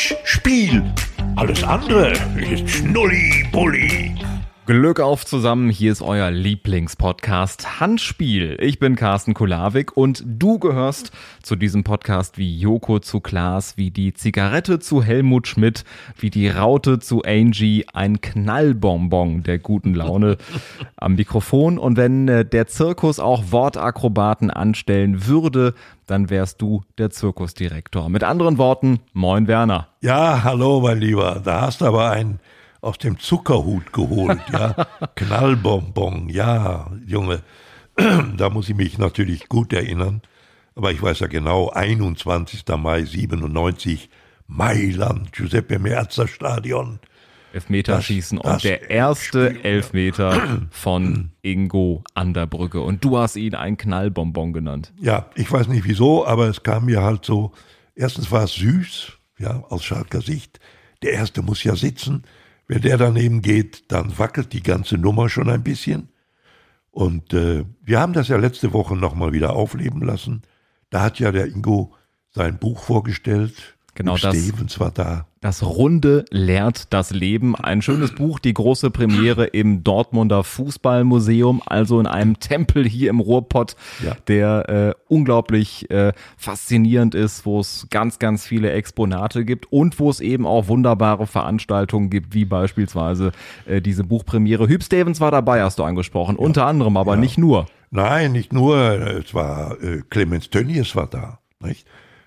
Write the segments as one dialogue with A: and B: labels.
A: Pitch, Spiel. Alles andere ist Schnulli-Bulli.
B: Glück auf zusammen, hier ist euer Lieblingspodcast Handspiel. Ich bin Carsten Kulawik und du gehörst zu diesem Podcast wie Joko zu Klaas, wie die Zigarette zu Helmut Schmidt, wie die Raute zu Angie, ein Knallbonbon der guten Laune am Mikrofon. Und wenn äh, der Zirkus auch Wortakrobaten anstellen würde, dann wärst du der Zirkusdirektor. Mit anderen Worten, moin Werner.
A: Ja, hallo mein Lieber, da hast du aber ein aus dem Zuckerhut geholt, ja. Knallbonbon, ja, Junge. da muss ich mich natürlich gut erinnern. Aber ich weiß ja genau, 21. Mai 97, Mailand, Giuseppe Merzer Stadion.
B: Elfmeterschießen das, und der erste Spiel, Elfmeter von Ingo an der Brücke. Und du hast ihn ein Knallbonbon genannt.
A: Ja, ich weiß nicht wieso, aber es kam mir halt so, erstens war es süß, ja, aus Schalker Sicht. Der erste muss ja sitzen. Wenn der daneben geht, dann wackelt die ganze Nummer schon ein bisschen. Und äh, wir haben das ja letzte Woche nochmal wieder aufleben lassen. Da hat ja der Ingo sein Buch vorgestellt.
B: Genau das.
A: Stevens war da.
B: Das Runde lehrt das Leben. Ein schönes Buch, die große Premiere im Dortmunder Fußballmuseum, also in einem Tempel hier im Ruhrpott, ja. der äh, unglaublich äh, faszinierend ist, wo es ganz, ganz viele Exponate gibt und wo es eben auch wunderbare Veranstaltungen gibt, wie beispielsweise äh, diese Buchpremiere. Hüb Stevens war dabei, hast du angesprochen, ja. unter anderem, aber ja. nicht nur.
A: Nein, nicht nur. Es war äh, Clemens Tönnies war da. Nicht?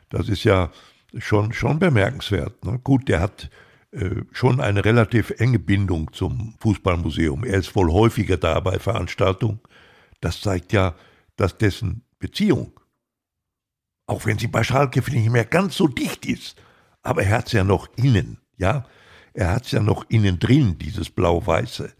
A: Das ist ja schon, schon bemerkenswert. Ne? Gut, der hat äh, schon eine relativ enge Bindung zum Fußballmuseum. Er ist wohl häufiger da bei Veranstaltungen. Das zeigt ja, dass dessen Beziehung, auch wenn sie bei Schalke nicht mehr ganz so dicht ist, aber er hat es ja noch innen, ja. Er hat es ja noch innen drin, dieses Blau-Weiße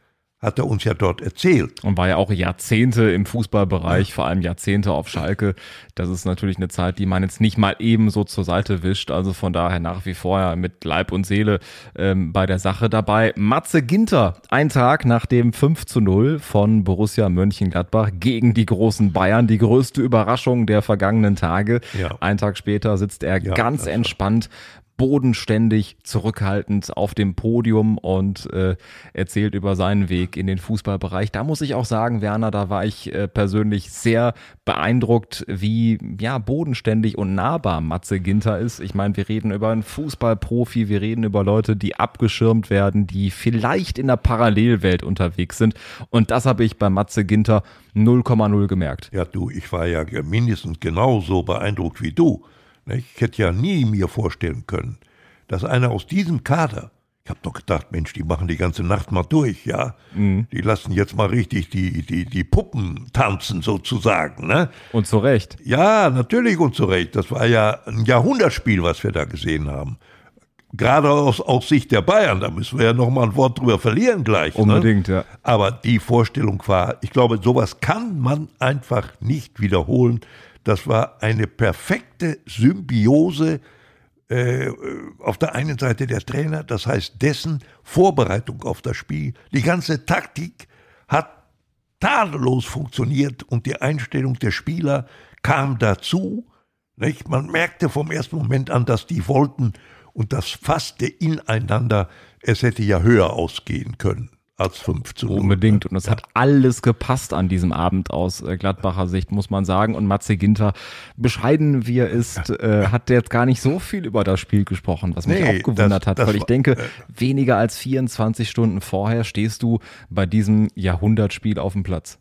A: hat er uns ja dort erzählt.
B: Und war ja auch Jahrzehnte im Fußballbereich, vor allem Jahrzehnte auf Schalke. Das ist natürlich eine Zeit, die man jetzt nicht mal eben so zur Seite wischt. Also von daher nach wie vor ja mit Leib und Seele ähm, bei der Sache dabei. Matze Ginter, ein Tag nach dem 5 zu 0 von Borussia Mönchengladbach gegen die großen Bayern. Die größte Überraschung der vergangenen Tage. Ja. Ein Tag später sitzt er ja, ganz entspannt bodenständig, zurückhaltend auf dem Podium und äh, erzählt über seinen Weg in den Fußballbereich. Da muss ich auch sagen, Werner, da war ich äh, persönlich sehr beeindruckt, wie ja bodenständig und nahbar Matze Ginter ist. Ich meine, wir reden über einen Fußballprofi, wir reden über Leute, die abgeschirmt werden, die vielleicht in der Parallelwelt unterwegs sind. Und das habe ich bei Matze Ginter 0,0 gemerkt.
A: Ja, du, ich war ja mindestens genauso beeindruckt wie du. Ich hätte ja nie mir vorstellen können, dass einer aus diesem Kader, ich habe doch gedacht, Mensch, die machen die ganze Nacht mal durch, ja. Mhm. Die lassen jetzt mal richtig die, die, die Puppen tanzen sozusagen, ne?
B: Und zu Recht.
A: Ja, natürlich und zu Recht. Das war ja ein Jahrhundertspiel, was wir da gesehen haben. Gerade aus, aus Sicht der Bayern, da müssen wir ja noch mal ein Wort drüber verlieren gleich.
B: Ne? Unbedingt,
A: ne?
B: ja.
A: Aber die Vorstellung war, ich glaube, sowas kann man einfach nicht wiederholen. Das war eine perfekte Symbiose äh, auf der einen Seite der Trainer, das heißt dessen Vorbereitung auf das Spiel. Die ganze Taktik hat tadellos funktioniert und die Einstellung der Spieler kam dazu. Nicht? Man merkte vom ersten Moment an, dass die wollten und das fasste ineinander. Es hätte ja höher ausgehen können als 5 zu 0.
B: Unbedingt. Und es hat alles gepasst an diesem Abend aus äh, Gladbacher Sicht, muss man sagen. Und Matze Ginter, bescheiden wie er ist, äh, hat jetzt gar nicht so viel über das Spiel gesprochen, was mich nee, auch gewundert das, hat, das weil ich denke, äh, weniger als 24 Stunden vorher stehst du bei diesem Jahrhundertspiel auf dem Platz.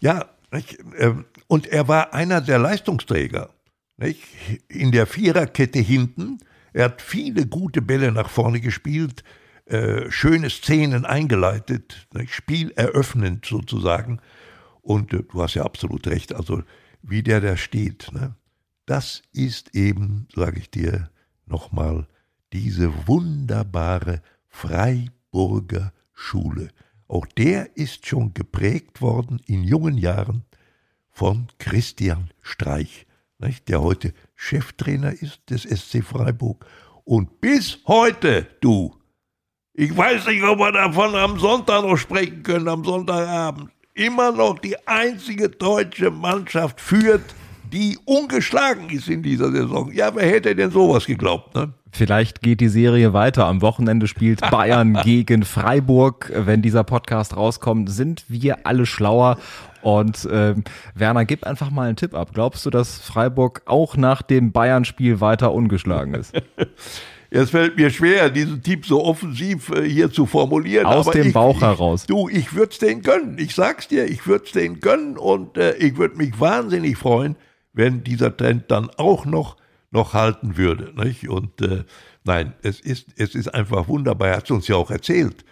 A: Ja, ich, äh, und er war einer der Leistungsträger. Nicht? In der Viererkette hinten. Er hat viele gute Bälle nach vorne gespielt äh, schöne Szenen eingeleitet, ne, spieleröffnend sozusagen. Und äh, du hast ja absolut recht, also wie der da steht, ne, das ist eben, sage ich dir nochmal, diese wunderbare Freiburger Schule. Auch der ist schon geprägt worden in jungen Jahren von Christian Streich, nicht, der heute Cheftrainer ist des SC Freiburg. Und bis heute, du, ich weiß nicht, ob wir davon am Sonntag noch sprechen können, am Sonntagabend. Immer noch die einzige deutsche Mannschaft führt, die ungeschlagen ist in dieser Saison. Ja, wer hätte denn sowas geglaubt, ne?
B: Vielleicht geht die Serie weiter. Am Wochenende spielt Bayern gegen Freiburg. Wenn dieser Podcast rauskommt, sind wir alle schlauer. Und ähm, Werner, gib einfach mal einen Tipp ab. Glaubst du, dass Freiburg auch nach dem Bayern-Spiel weiter ungeschlagen ist?
A: Es fällt mir schwer, diesen Tipp so offensiv äh, hier zu formulieren.
B: Aus dem
A: ich,
B: Bauch
A: ich,
B: heraus.
A: Du, ich würde es denen gönnen. Ich sag's dir, ich würde es denen gönnen und äh, ich würde mich wahnsinnig freuen, wenn dieser Trend dann auch noch, noch halten würde. Nicht? Und äh, nein, es ist, es ist einfach wunderbar. Er hat uns ja auch erzählt,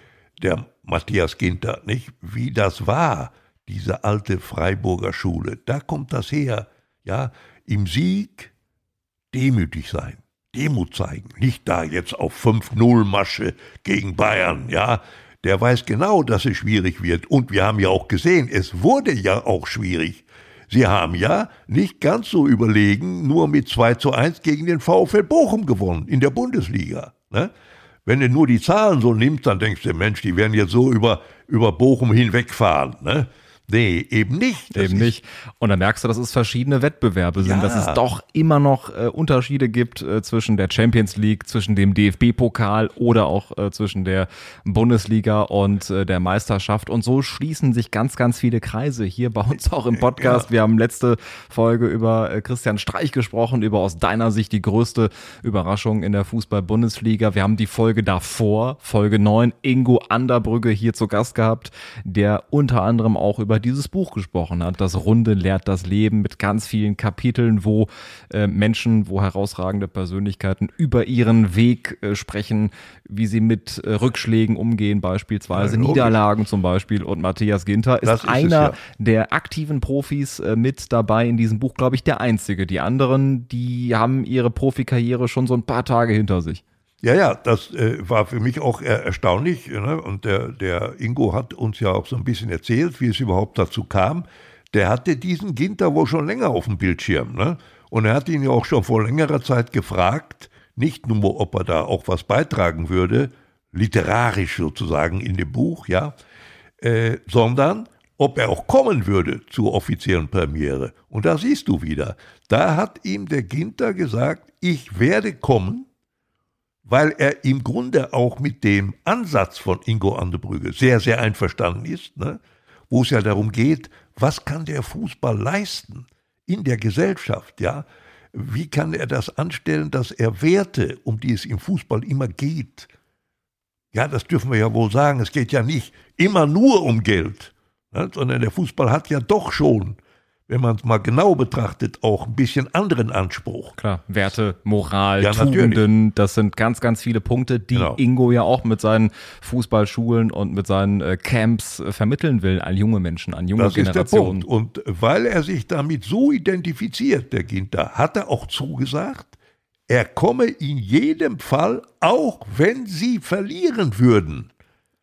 A: der Matthias Ginter, nicht? wie das war, diese alte Freiburger Schule. Da kommt das her. Ja, im Sieg demütig sein Demut zeigen. Nicht da jetzt auf 5-0 Masche gegen Bayern, ja. Der weiß genau, dass es schwierig wird. Und wir haben ja auch gesehen, es wurde ja auch schwierig. Sie haben ja nicht ganz so überlegen, nur mit 2 zu 1 gegen den VfL Bochum gewonnen in der Bundesliga. Ne? Wenn du nur die Zahlen so nimmst, dann denkst du, Mensch, die werden jetzt so über, über Bochum hinwegfahren. Ne? Nee, eben nicht.
B: Eben nicht. Und dann merkst du, dass es verschiedene Wettbewerbe sind, ja. dass es doch immer noch äh, Unterschiede gibt äh, zwischen der Champions League, zwischen dem DFB-Pokal oder auch äh, zwischen der Bundesliga und äh, der Meisterschaft. Und so schließen sich ganz, ganz viele Kreise hier bei uns auch im Podcast. Ja. Wir haben letzte Folge über äh, Christian Streich gesprochen, über aus deiner Sicht die größte Überraschung in der Fußball-Bundesliga. Wir haben die Folge davor, Folge 9, Ingo Anderbrügge hier zu Gast gehabt, der unter anderem auch über über dieses Buch gesprochen hat. Das Runde lehrt das Leben mit ganz vielen Kapiteln, wo äh, Menschen, wo herausragende Persönlichkeiten über ihren Weg äh, sprechen, wie sie mit äh, Rückschlägen umgehen, beispielsweise ja, Niederlagen zum Beispiel. Und Matthias Ginter ist, ist einer es, ja. der aktiven Profis äh, mit dabei in diesem Buch, glaube ich, der einzige. Die anderen, die haben ihre Profikarriere schon so ein paar Tage hinter sich.
A: Ja, ja, das äh, war für mich auch äh, erstaunlich. Ne? Und der, der Ingo hat uns ja auch so ein bisschen erzählt, wie es überhaupt dazu kam. Der hatte diesen Ginter wohl schon länger auf dem Bildschirm. Ne? Und er hat ihn ja auch schon vor längerer Zeit gefragt, nicht nur, ob er da auch was beitragen würde, literarisch sozusagen in dem Buch, ja, äh, sondern ob er auch kommen würde zur offiziellen Premiere. Und da siehst du wieder, da hat ihm der Ginter gesagt, ich werde kommen, weil er im Grunde auch mit dem Ansatz von Ingo Andebrügge sehr, sehr einverstanden ist, ne? wo es ja darum geht, was kann der Fußball leisten in der Gesellschaft, ja? Wie kann er das anstellen, dass er Werte, um die es im Fußball immer geht, ja, das dürfen wir ja wohl sagen, es geht ja nicht immer nur um Geld, ne? sondern der Fußball hat ja doch schon wenn man es mal genau betrachtet, auch ein bisschen anderen Anspruch.
B: Klar, Werte, Moral, ja, Tugenden, natürlich. das sind ganz, ganz viele Punkte, die genau. Ingo ja auch mit seinen Fußballschulen und mit seinen äh, Camps äh, vermitteln will an junge Menschen, an junge das Generationen.
A: Ist der Punkt. Und weil er sich damit so identifiziert, der Ginter, hat er auch zugesagt, er komme in jedem Fall, auch wenn sie verlieren würden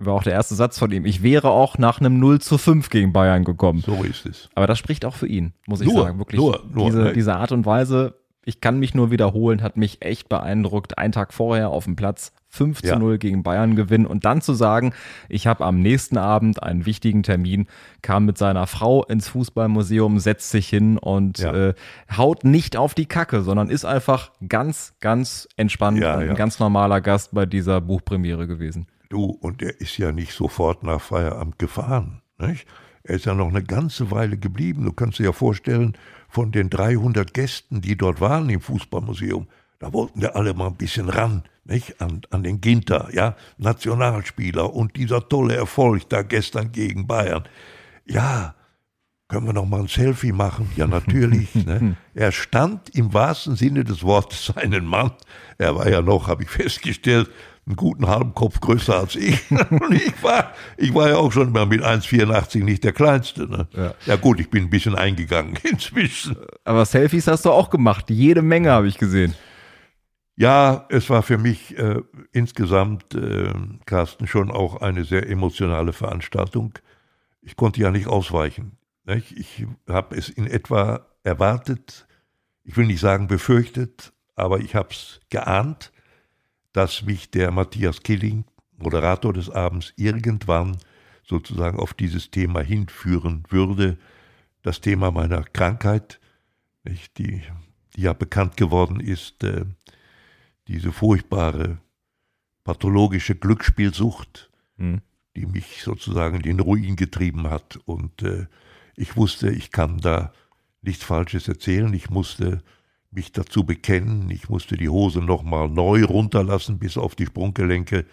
B: war auch der erste Satz von ihm. Ich wäre auch nach einem 0 zu 5 gegen Bayern gekommen.
A: So ist es.
B: Aber das spricht auch für ihn, muss ich nur, sagen. Wirklich. Nur, nur, diese, ne? diese Art und Weise, ich kann mich nur wiederholen, hat mich echt beeindruckt. Ein Tag vorher auf dem Platz 5 zu ja. 0 gegen Bayern gewinnen und dann zu sagen, ich habe am nächsten Abend einen wichtigen Termin, kam mit seiner Frau ins Fußballmuseum, setzt sich hin und ja. äh, haut nicht auf die Kacke, sondern ist einfach ganz, ganz entspannt ja, und ein ganz normaler Gast bei dieser Buchpremiere gewesen.
A: Du, und er ist ja nicht sofort nach Feierabend gefahren. Nicht? Er ist ja noch eine ganze Weile geblieben. Du kannst dir ja vorstellen, von den 300 Gästen, die dort waren im Fußballmuseum, da wollten wir alle mal ein bisschen ran, nicht? An, an den Ginter, ja, Nationalspieler und dieser tolle Erfolg da gestern gegen Bayern. Ja, können wir noch mal ein Selfie machen? Ja, natürlich. ne? Er stand im wahrsten Sinne des Wortes seinen Mann. Er war ja noch, habe ich festgestellt, einen guten halben Kopf größer als ich. Und ich war, ich war ja auch schon mal mit 1,84 nicht der Kleinste. Ne? Ja. ja. gut, ich bin ein bisschen eingegangen inzwischen.
B: Aber Selfies hast du auch gemacht. Jede Menge habe ich gesehen.
A: Ja, es war für mich äh, insgesamt, äh, Carsten, schon auch eine sehr emotionale Veranstaltung. Ich konnte ja nicht ausweichen. Nicht? Ich habe es in etwa erwartet, ich will nicht sagen befürchtet, aber ich habe es geahnt dass mich der Matthias Killing, Moderator des Abends, irgendwann sozusagen auf dieses Thema hinführen würde. Das Thema meiner Krankheit, die, die ja bekannt geworden ist, äh, diese furchtbare pathologische Glücksspielsucht, mhm. die mich sozusagen in den Ruin getrieben hat. Und äh, ich wusste, ich kann da nichts Falsches erzählen. Ich musste mich dazu bekennen. Ich musste die Hose nochmal neu runterlassen bis auf die Sprunggelenke.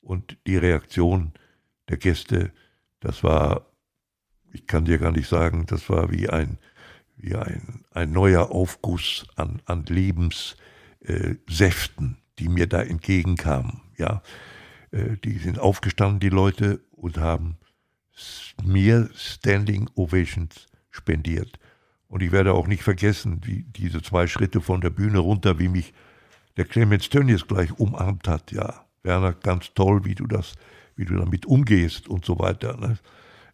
A: Und die Reaktion der Gäste, das war, ich kann dir gar nicht sagen, das war wie ein, wie ein, ein neuer Aufguss an, an Lebenssäften, äh, die mir da entgegenkamen. Ja, äh, die sind aufgestanden, die Leute, und haben mir Standing Ovations spendiert. Und ich werde auch nicht vergessen, wie diese zwei Schritte von der Bühne runter, wie mich der Clemens Tönnies gleich umarmt hat. Ja, Werner, ganz toll, wie du das, wie du damit umgehst und so weiter. Ne?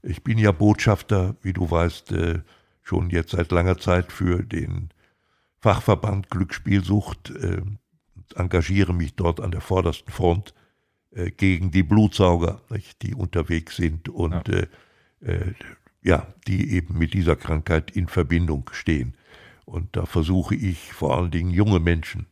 A: Ich bin ja Botschafter, wie du weißt, äh, schon jetzt seit langer Zeit für den Fachverband Glücksspielsucht, äh, engagiere mich dort an der vordersten Front äh, gegen die Blutsauger, nicht, die unterwegs sind und ja. Ja, die eben mit dieser Krankheit in Verbindung stehen. Und da versuche ich vor allen Dingen junge Menschen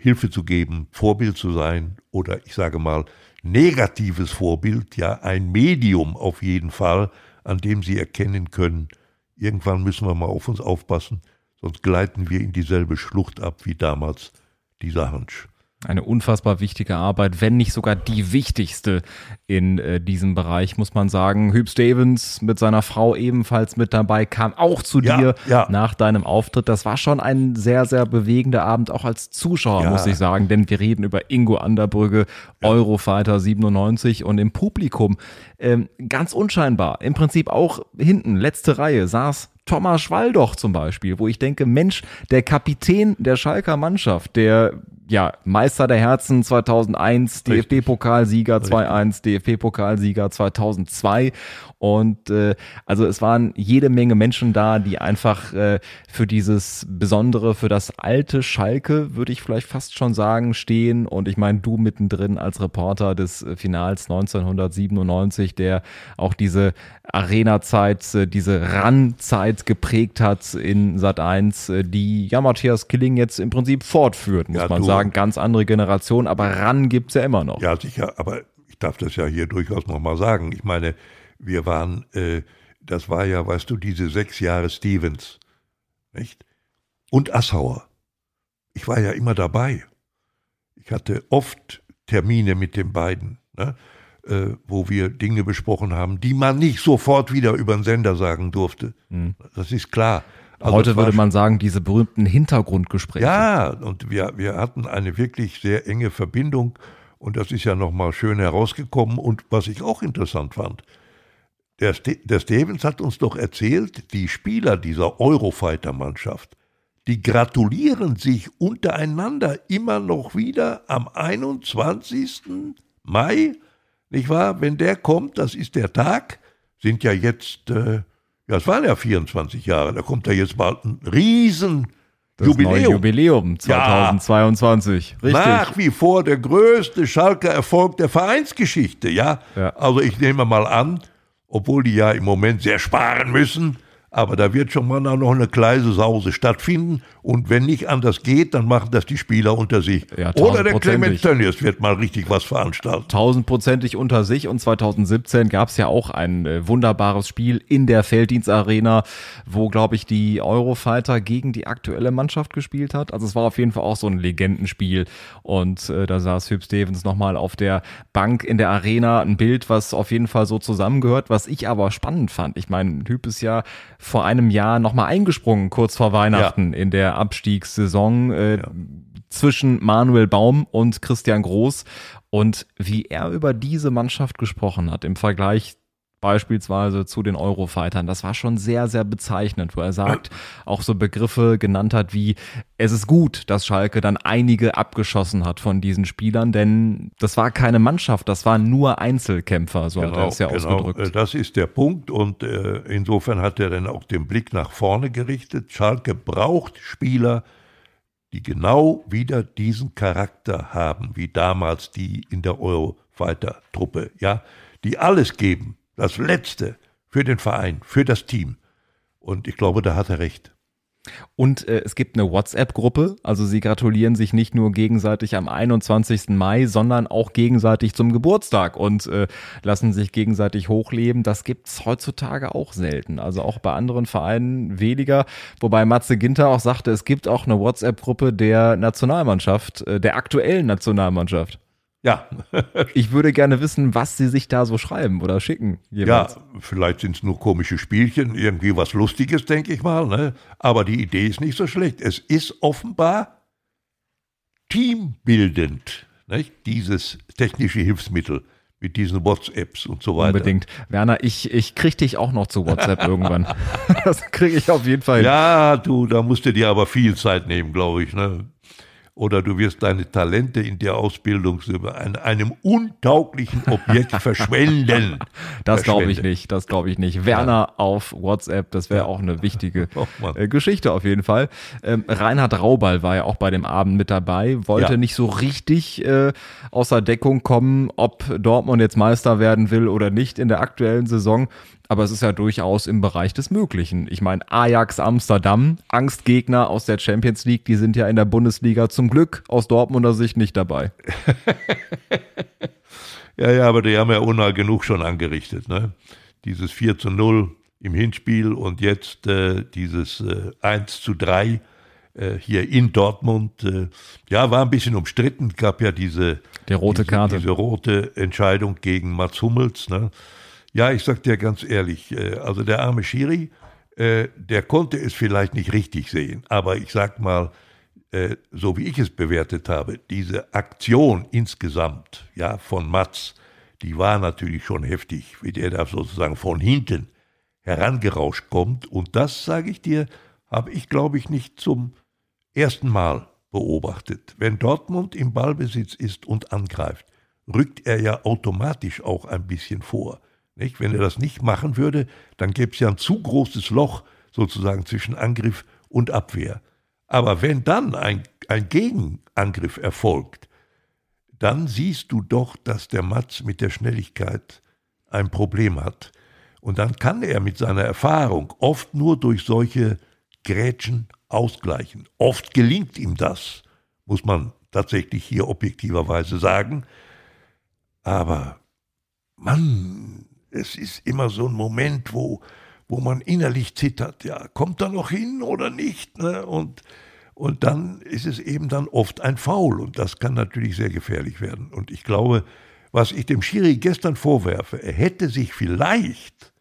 A: Hilfe zu geben, Vorbild zu sein oder ich sage mal negatives Vorbild, ja ein Medium auf jeden Fall, an dem sie erkennen können, irgendwann müssen wir mal auf uns aufpassen, sonst gleiten wir in dieselbe Schlucht ab wie damals dieser Hansch.
B: Eine unfassbar wichtige Arbeit, wenn nicht sogar die wichtigste in äh, diesem Bereich, muss man sagen. Hüb Stevens mit seiner Frau ebenfalls mit dabei, kam auch zu ja, dir ja. nach deinem Auftritt. Das war schon ein sehr, sehr bewegender Abend, auch als Zuschauer, ja. muss ich sagen, denn wir reden über Ingo Anderbrügge, Eurofighter 97 und im Publikum ähm, ganz unscheinbar, im Prinzip auch hinten, letzte Reihe, saß Thomas Schwaldoch zum Beispiel, wo ich denke, Mensch, der Kapitän der Schalker Mannschaft, der ja, Meister der Herzen 2001, DFB-Pokalsieger 2-1, DFB-Pokalsieger 2002 und äh, also es waren jede Menge Menschen da, die einfach äh, für dieses Besondere, für das alte Schalke, würde ich vielleicht fast schon sagen, stehen. Und ich meine, du mittendrin als Reporter des äh, Finals 1997, der auch diese Arena-Zeit, äh, diese Run-Zeit geprägt hat in Sat 1, äh, die ja Matthias Killing jetzt im Prinzip fortführt, muss ja, man sagen. Ganz andere Generation, aber Run gibt's ja immer noch.
A: Ja, sicher, aber ich darf das ja hier durchaus nochmal sagen. Ich meine, wir waren, äh, das war ja, weißt du, diese sechs Jahre Stevens, nicht? Und Assauer. Ich war ja immer dabei. Ich hatte oft Termine mit den beiden, ne? Äh, wo wir Dinge besprochen haben, die man nicht sofort wieder über den Sender sagen durfte. Mhm. Das ist klar.
B: Also Heute würde man sagen, diese berühmten Hintergrundgespräche.
A: Ja, und wir, wir hatten eine wirklich sehr enge Verbindung und das ist ja nochmal schön herausgekommen. Und was ich auch interessant fand, der, der Stevens hat uns doch erzählt, die Spieler dieser Eurofighter-Mannschaft, die gratulieren sich untereinander immer noch wieder am 21. Mai, nicht wahr? Wenn der kommt, das ist der Tag, sind ja jetzt, äh, ja, es waren ja 24 Jahre, da kommt ja jetzt bald ein riesen das Jubiläum.
B: Jubiläum 2022. Ja, Richtig.
A: Nach wie vor der größte Schalker Erfolg der Vereinsgeschichte, ja? ja. Also ich nehme mal an, obwohl die ja im Moment sehr sparen müssen, aber da wird schon mal noch eine kleine Sause stattfinden. Und wenn nicht anders geht, dann machen das die Spieler unter sich. Ja, Oder der Clement Tönnies wird mal richtig was veranstalten.
B: Tausendprozentig unter sich. Und 2017 gab es ja auch ein äh, wunderbares Spiel in der Felddienstarena, wo, glaube ich, die Eurofighter gegen die aktuelle Mannschaft gespielt hat. Also es war auf jeden Fall auch so ein Legendenspiel. Und äh, da saß Hüb Stevens nochmal auf der Bank in der Arena. Ein Bild, was auf jeden Fall so zusammengehört, was ich aber spannend fand. Ich meine, Hüb ist ja vor einem Jahr nochmal eingesprungen, kurz vor Weihnachten ja. in der Abstiegssaison äh, ja. zwischen Manuel Baum und Christian Groß. Und wie er über diese Mannschaft gesprochen hat im Vergleich beispielsweise zu den Eurofightern. Das war schon sehr, sehr bezeichnend, wo er sagt, auch so Begriffe genannt hat wie, es ist gut, dass Schalke dann einige abgeschossen hat von diesen Spielern, denn das war keine Mannschaft, das waren nur Einzelkämpfer, so genau, hat er es ja genau. ausgedrückt.
A: Äh, das ist der Punkt und äh, insofern hat er dann auch den Blick nach vorne gerichtet. Schalke braucht Spieler, die genau wieder diesen Charakter haben, wie damals die in der Eurofighter-Truppe, ja, die alles geben, das Letzte für den Verein, für das Team. Und ich glaube, da hat er recht.
B: Und äh, es gibt eine WhatsApp-Gruppe, also sie gratulieren sich nicht nur gegenseitig am 21. Mai, sondern auch gegenseitig zum Geburtstag und äh, lassen sich gegenseitig hochleben. Das gibt's heutzutage auch selten. Also auch bei anderen Vereinen weniger. Wobei Matze Ginter auch sagte, es gibt auch eine WhatsApp-Gruppe der Nationalmannschaft, äh, der aktuellen Nationalmannschaft.
A: Ja.
B: ich würde gerne wissen, was Sie sich da so schreiben oder schicken.
A: Jeweils. Ja, vielleicht sind es nur komische Spielchen, irgendwie was Lustiges, denke ich mal. Ne? Aber die Idee ist nicht so schlecht. Es ist offenbar teambildend, nicht? dieses technische Hilfsmittel mit diesen WhatsApps und so weiter.
B: Unbedingt. Werner, ich, ich krieg dich auch noch zu WhatsApp irgendwann. das kriege ich auf jeden Fall.
A: Ja, du, da musst du dir aber viel Zeit nehmen, glaube ich. Ne? Oder du wirst deine Talente in der Ausbildung an einem untauglichen Objekt verschwenden.
B: Das glaube ich nicht, das glaube ich nicht. Werner ja. auf WhatsApp, das wäre ja. auch eine wichtige oh, Geschichte auf jeden Fall. Ähm, Reinhard Raubal war ja auch bei dem Abend mit dabei, wollte ja. nicht so richtig äh, außer Deckung kommen, ob Dortmund jetzt Meister werden will oder nicht in der aktuellen Saison aber es ist ja durchaus im Bereich des Möglichen. Ich meine, Ajax Amsterdam, Angstgegner aus der Champions League, die sind ja in der Bundesliga zum Glück aus Dortmunder Sicht nicht dabei.
A: ja, ja, aber die haben ja unnah genug schon angerichtet. Ne? Dieses 4 zu 0 im Hinspiel und jetzt äh, dieses äh, 1 zu 3 äh, hier in Dortmund. Äh, ja, war ein bisschen umstritten, gab ja diese,
B: Der rote
A: diese,
B: Karte.
A: diese rote Entscheidung gegen Mats Hummels. Ne? Ja, ich sag dir ganz ehrlich, äh, also der arme Schiri, äh, der konnte es vielleicht nicht richtig sehen, aber ich sag mal, äh, so wie ich es bewertet habe, diese Aktion insgesamt, ja, von Mats, die war natürlich schon heftig, wie der da sozusagen von hinten herangerauscht kommt. Und das, sage ich dir, habe ich, glaube ich, nicht zum ersten Mal beobachtet. Wenn Dortmund im Ballbesitz ist und angreift, rückt er ja automatisch auch ein bisschen vor. Nicht? Wenn er das nicht machen würde, dann gäbe es ja ein zu großes Loch sozusagen zwischen Angriff und Abwehr. Aber wenn dann ein, ein Gegenangriff erfolgt, dann siehst du doch, dass der Matz mit der Schnelligkeit ein Problem hat. Und dann kann er mit seiner Erfahrung oft nur durch solche Grätschen ausgleichen. Oft gelingt ihm das, muss man tatsächlich hier objektiverweise sagen. Aber Mann, es ist immer so ein Moment, wo, wo man innerlich zittert. Ja, kommt er noch hin oder nicht? Ne? Und, und dann ist es eben dann oft ein Foul und das kann natürlich sehr gefährlich werden. Und ich glaube, was ich dem Schiri gestern vorwerfe, er hätte sich vielleicht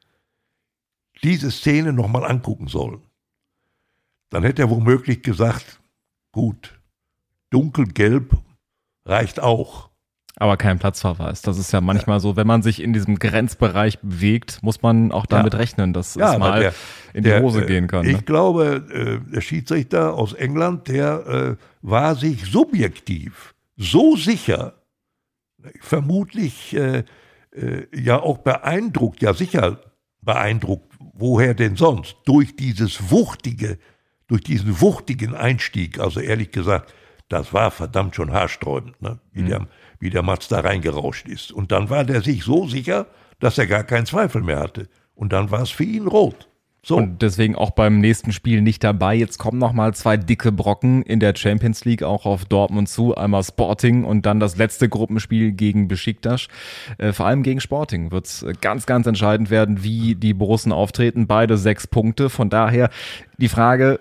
A: diese Szene nochmal angucken sollen. Dann hätte er womöglich gesagt, gut, dunkelgelb reicht auch.
B: Aber kein Platzverweis. Das ist ja manchmal ja. so, wenn man sich in diesem Grenzbereich bewegt, muss man auch damit ja. rechnen, dass ja, es mal der, in die der, Hose gehen kann.
A: Ich ne? glaube, äh, der Schiedsrichter aus England, der äh, war sich subjektiv so sicher, vermutlich äh, äh, ja auch beeindruckt, ja sicher beeindruckt, woher denn sonst, durch dieses wuchtige, durch diesen wuchtigen Einstieg, also ehrlich gesagt, das war verdammt schon haarsträubend, ne? wie, mhm. der, wie der Mats da reingerauscht ist. Und dann war der sich so sicher, dass er gar keinen Zweifel mehr hatte. Und dann war es für ihn rot. So.
B: Und deswegen auch beim nächsten Spiel nicht dabei. Jetzt kommen noch mal zwei dicke Brocken in der Champions League auch auf Dortmund zu. Einmal Sporting und dann das letzte Gruppenspiel gegen Besiktas. Äh, vor allem gegen Sporting wird es ganz, ganz entscheidend werden, wie die Borussen auftreten. Beide sechs Punkte. Von daher die Frage,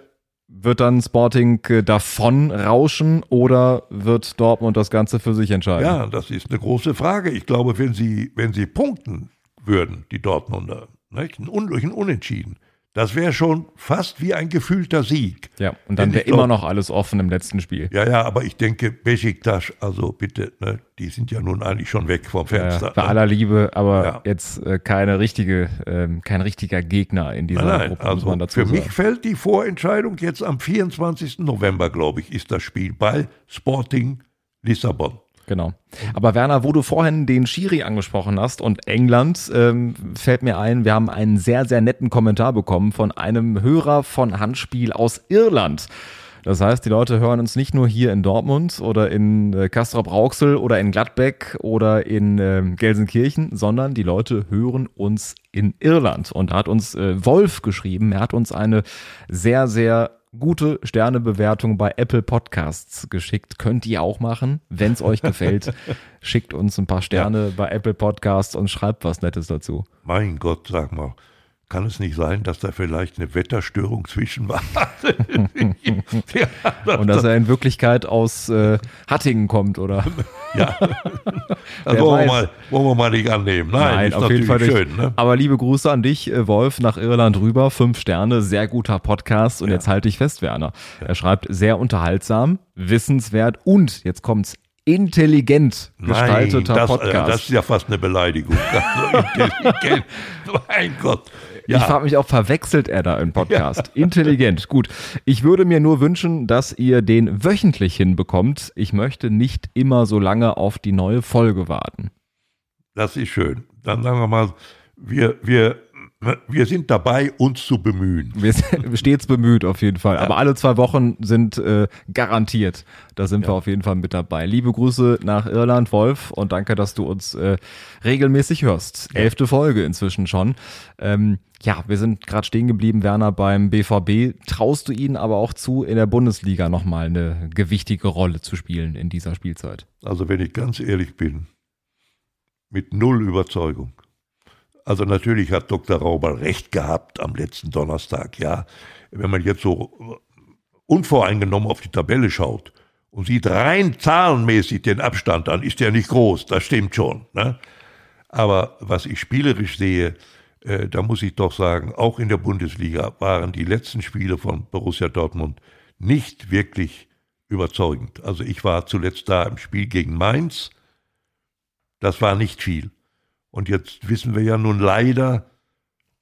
B: wird dann Sporting äh, davon rauschen oder wird Dortmund das Ganze für sich entscheiden?
A: Ja, das ist eine große Frage. Ich glaube, wenn sie, wenn sie punkten würden, die Dortmunder, nicht? Un ein Unentschieden, das wäre schon fast wie ein gefühlter Sieg.
B: Ja, und dann wäre immer noch alles offen im letzten Spiel.
A: Ja, ja, aber ich denke, Besiktas, also bitte, ne, die sind ja nun eigentlich schon weg vom Fenster. Ja,
B: bei ne? aller Liebe, aber ja. jetzt äh, keine richtige, äh, kein richtiger Gegner in dieser nein, nein, Gruppe,
A: also Für sagen. mich fällt die Vorentscheidung jetzt am 24. November, glaube ich, ist das Spiel bei Sporting Lissabon.
B: Genau. Aber Werner, wo du vorhin den Schiri angesprochen hast und England, ähm, fällt mir ein, wir haben einen sehr, sehr netten Kommentar bekommen von einem Hörer von Handspiel aus Irland. Das heißt, die Leute hören uns nicht nur hier in Dortmund oder in äh, Castrop-Rauxel oder in Gladbeck oder in äh, Gelsenkirchen, sondern die Leute hören uns in Irland. Und da hat uns äh, Wolf geschrieben, er hat uns eine sehr, sehr gute Sternebewertung bei Apple Podcasts geschickt. Könnt ihr auch machen, wenn es euch gefällt. Schickt uns ein paar Sterne ja. bei Apple Podcasts und schreibt was Nettes dazu.
A: Mein Gott, sag mal. Kann es nicht sein, dass da vielleicht eine Wetterstörung zwischen war?
B: und dass er in Wirklichkeit aus äh, Hattingen kommt, oder?
A: ja. Das wollen wir, mal, wollen wir mal nicht annehmen. Nein, Nein auf jeden Fall schön. Ne?
B: Aber liebe Grüße an dich, äh, Wolf, nach Irland rüber. Fünf Sterne, sehr guter Podcast. Und ja. jetzt halte ich fest, Werner. Ja. Er schreibt sehr unterhaltsam, wissenswert und, jetzt kommt's, intelligent gestalteter
A: Nein, das,
B: Podcast.
A: Äh, das ist ja fast eine Beleidigung. Also mein Gott.
B: Ja. Ich frage mich auch, verwechselt er da im Podcast? Ja. Intelligent. Gut. Ich würde mir nur wünschen, dass ihr den wöchentlich hinbekommt. Ich möchte nicht immer so lange auf die neue Folge warten.
A: Das ist schön. Dann sagen wir mal, wir, wir wir sind dabei, uns zu bemühen.
B: Wir sind stets bemüht, auf jeden Fall. Ja. Aber alle zwei Wochen sind äh, garantiert. Da sind ja. wir auf jeden Fall mit dabei. Liebe Grüße nach Irland, Wolf, und danke, dass du uns äh, regelmäßig hörst. Ja. Elfte Folge inzwischen schon. Ähm, ja, wir sind gerade stehen geblieben, Werner, beim BVB. Traust du ihnen aber auch zu, in der Bundesliga nochmal eine gewichtige Rolle zu spielen in dieser Spielzeit?
A: Also, wenn ich ganz ehrlich bin, mit null Überzeugung. Also natürlich hat Dr. Rauber recht gehabt am letzten Donnerstag, ja. Wenn man jetzt so unvoreingenommen auf die Tabelle schaut und sieht rein zahlenmäßig den Abstand an, ist der nicht groß, das stimmt schon. Ne? Aber was ich spielerisch sehe, äh, da muss ich doch sagen, auch in der Bundesliga waren die letzten Spiele von Borussia Dortmund nicht wirklich überzeugend. Also ich war zuletzt da im Spiel gegen Mainz, das war nicht viel. Und jetzt wissen wir ja nun leider,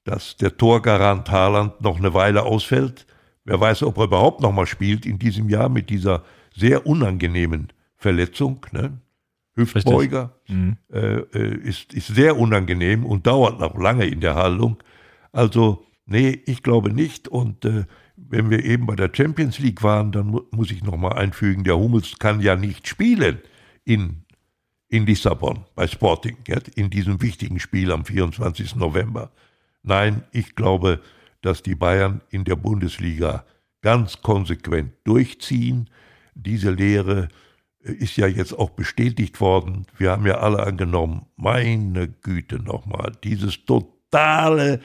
A: dass der Torgarant Haaland noch eine Weile ausfällt. Wer weiß, ob er überhaupt noch mal spielt in diesem Jahr mit dieser sehr unangenehmen Verletzung. Ne? Hüftbeuger mhm. äh, äh, ist, ist sehr unangenehm und dauert noch lange in der Haltung. Also, nee, ich glaube nicht. Und äh, wenn wir eben bei der Champions League waren, dann mu muss ich noch mal einfügen, der Hummels kann ja nicht spielen in in Lissabon bei Sporting, in diesem wichtigen Spiel am 24. November. Nein, ich glaube, dass die Bayern in der Bundesliga ganz konsequent durchziehen. Diese Lehre äh, ist ja jetzt auch bestätigt worden. Wir haben ja alle angenommen, meine Güte nochmal, dieses totale,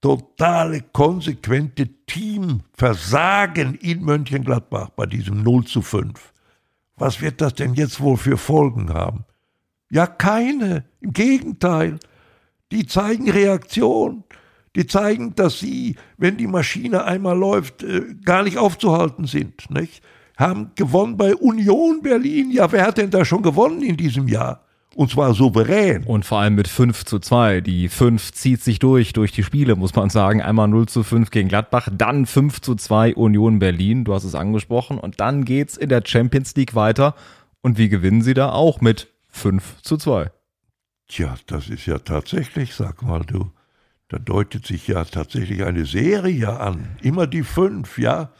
A: totale, konsequente Teamversagen in Mönchengladbach bei diesem 0 zu 5 was wird das denn jetzt wohl für Folgen haben? Ja, keine. Im Gegenteil. Die zeigen Reaktion. Die zeigen, dass sie, wenn die Maschine einmal läuft, äh, gar nicht aufzuhalten sind. Nicht? Haben gewonnen bei Union Berlin. Ja, wer hat denn da schon gewonnen in diesem Jahr? Und zwar souverän.
B: Und vor allem mit 5 zu 2. Die 5 zieht sich durch, durch die Spiele, muss man sagen. Einmal 0 zu 5 gegen Gladbach, dann 5 zu 2 Union Berlin, du hast es angesprochen. Und dann geht's in der Champions League weiter. Und wie gewinnen sie da? Auch mit 5 zu 2.
A: Tja, das ist ja tatsächlich, sag mal du, da deutet sich ja tatsächlich eine Serie an. Immer die 5, ja.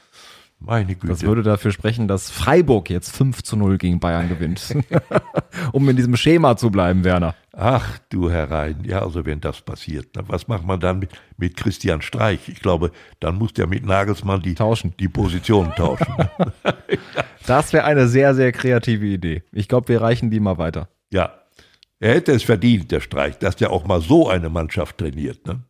A: Meine Güte.
B: Das würde dafür sprechen, dass Freiburg jetzt 5 zu 0 gegen Bayern gewinnt. um in diesem Schema zu bleiben, Werner.
A: Ach du herein, ja, also wenn das passiert, was macht man dann mit, mit Christian Streich? Ich glaube, dann muss der mit Nagelsmann die,
B: tauschen.
A: die Positionen tauschen.
B: das wäre eine sehr, sehr kreative Idee. Ich glaube, wir reichen die mal weiter.
A: Ja, er hätte es verdient, der Streich, dass der auch mal so eine Mannschaft trainiert. Ne?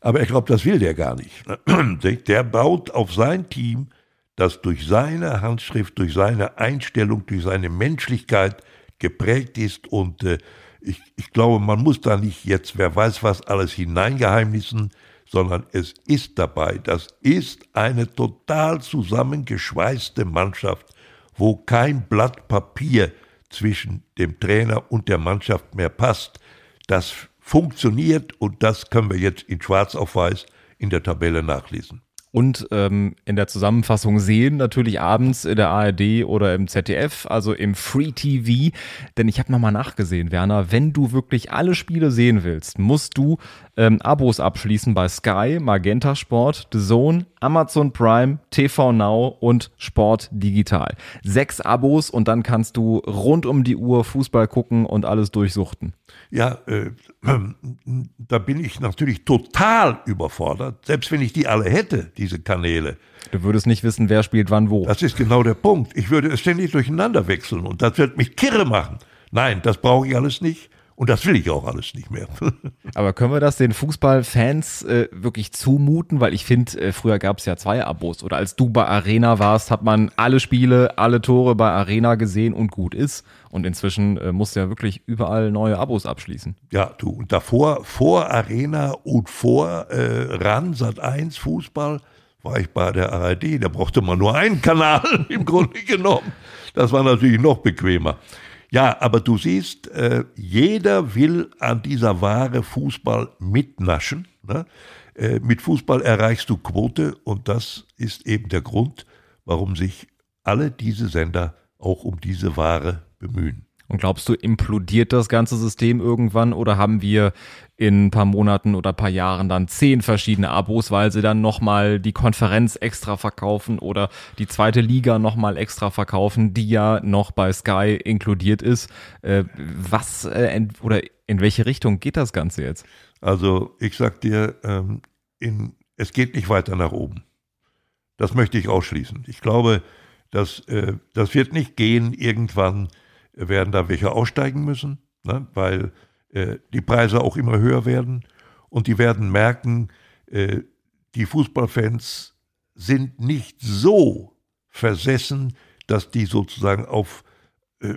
A: Aber ich glaube, das will der gar nicht. Ne? Der baut auf sein Team das durch seine Handschrift, durch seine Einstellung, durch seine Menschlichkeit geprägt ist. Und äh, ich, ich glaube, man muss da nicht jetzt, wer weiß was, alles hineingeheimnissen, sondern es ist dabei. Das ist eine total zusammengeschweißte Mannschaft, wo kein Blatt Papier zwischen dem Trainer und der Mannschaft mehr passt. Das funktioniert und das können wir jetzt in Schwarz auf Weiß in der Tabelle nachlesen
B: und ähm, in der Zusammenfassung sehen, natürlich abends in der ARD oder im ZDF, also im Free TV. Denn ich habe nochmal nachgesehen, Werner, wenn du wirklich alle Spiele sehen willst, musst du ähm, Abos abschließen bei Sky, Magenta Sport, The Zone, Amazon Prime, TV Now und Sport Digital. Sechs Abos und dann kannst du rund um die Uhr Fußball gucken und alles durchsuchten.
A: Ja, äh, da bin ich natürlich total überfordert, selbst wenn ich die alle hätte, diese Kanäle.
B: Du würdest nicht wissen, wer spielt wann wo.
A: Das ist genau der Punkt. Ich würde es ständig durcheinander wechseln und das wird mich kirre machen. Nein, das brauche ich alles nicht. Und das will ich auch alles nicht mehr.
B: Aber können wir das den Fußballfans äh, wirklich zumuten? Weil ich finde, äh, früher gab es ja zwei Abos. Oder als du bei Arena warst, hat man alle Spiele, alle Tore bei Arena gesehen und gut ist. Und inzwischen äh, musst du ja wirklich überall neue Abos abschließen.
A: Ja, du, und davor, vor Arena und vor äh, RAN, Sat 1 Fußball, war ich bei der ARD. Da brauchte man nur einen Kanal im Grunde genommen. Das war natürlich noch bequemer. Ja, aber du siehst, äh, jeder will an dieser Ware Fußball mitnaschen. Ne? Äh, mit Fußball erreichst du Quote und das ist eben der Grund, warum sich alle diese Sender auch um diese Ware bemühen.
B: Und glaubst du, implodiert das ganze System irgendwann oder haben wir in ein paar Monaten oder ein paar Jahren dann zehn verschiedene Abos, weil sie dann nochmal die Konferenz extra verkaufen oder die zweite Liga nochmal extra verkaufen, die ja noch bei Sky inkludiert ist. Äh, was äh, oder in welche Richtung geht das Ganze jetzt?
A: Also ich sag dir, ähm, in, es geht nicht weiter nach oben. Das möchte ich ausschließen. Ich glaube, dass, äh, das wird nicht gehen irgendwann werden da welche aussteigen müssen, ne, weil äh, die Preise auch immer höher werden und die werden merken, äh, die Fußballfans sind nicht so versessen, dass die sozusagen auf äh,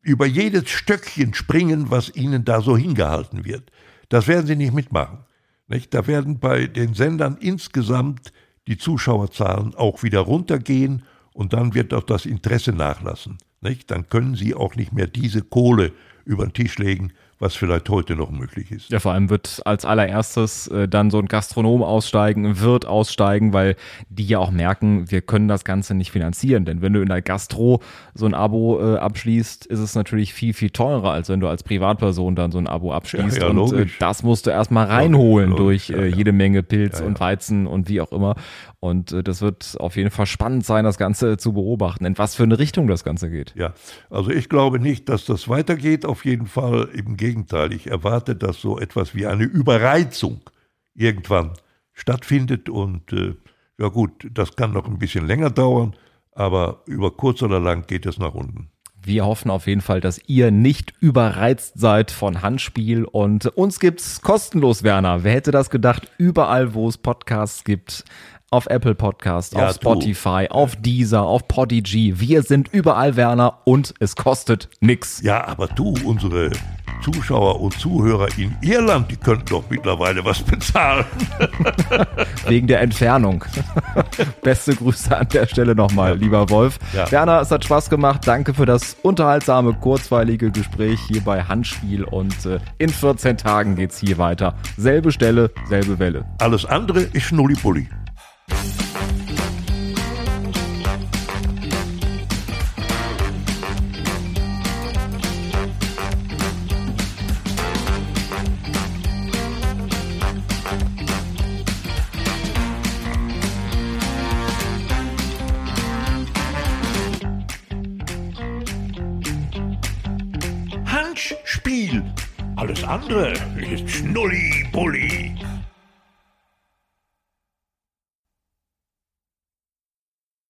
A: über jedes Stöckchen springen, was ihnen da so hingehalten wird. Das werden sie nicht mitmachen. Nicht? Da werden bei den Sendern insgesamt die Zuschauerzahlen auch wieder runtergehen und dann wird auch das Interesse nachlassen nicht? dann können sie auch nicht mehr diese Kohle über den Tisch legen, was vielleicht heute noch möglich ist.
B: Ja, vor allem wird als allererstes äh, dann so ein Gastronom aussteigen, ein Wirt aussteigen, weil die ja auch merken, wir können das Ganze nicht finanzieren. Denn wenn du in der Gastro so ein Abo äh, abschließt, ist es natürlich viel, viel teurer, als wenn du als Privatperson dann so ein Abo abschließt. Ja, ja, und äh, das musst du erstmal reinholen logisch, durch äh, jede Menge Pilz und Weizen und wie auch immer. Und äh, das wird auf jeden Fall spannend sein, das Ganze zu beobachten, in was für eine Richtung das Ganze geht.
A: Ja, also ich glaube nicht, dass das weitergeht. Auf jeden Fall im Gegenteil. Ich erwarte, dass so etwas wie eine Überreizung irgendwann stattfindet. Und äh, ja gut, das kann noch ein bisschen länger dauern, aber über kurz oder lang geht es nach unten.
B: Wir hoffen auf jeden Fall, dass ihr nicht überreizt seid von Handspiel und uns gibt's kostenlos, Werner. Wer hätte das gedacht? Überall, wo es Podcasts gibt, auf Apple Podcast, ja, auf Spotify, du. auf Deezer, auf Podigy. Wir sind überall, Werner, und es kostet nix.
A: Ja, aber du, unsere Zuschauer und Zuhörer in Irland, die könnten doch mittlerweile was bezahlen.
B: Wegen der Entfernung. Beste Grüße an der Stelle nochmal, ja. lieber Wolf. Ja. Werner, es hat Spaß gemacht. Danke für das unterhaltsame, kurzweilige Gespräch hier bei Handspiel. Und äh, in 14 Tagen geht's hier weiter. Selbe Stelle, selbe Welle.
A: Alles andere ist Schnullipulli. Spiel. Alles andere ist Schnulli-Bulli.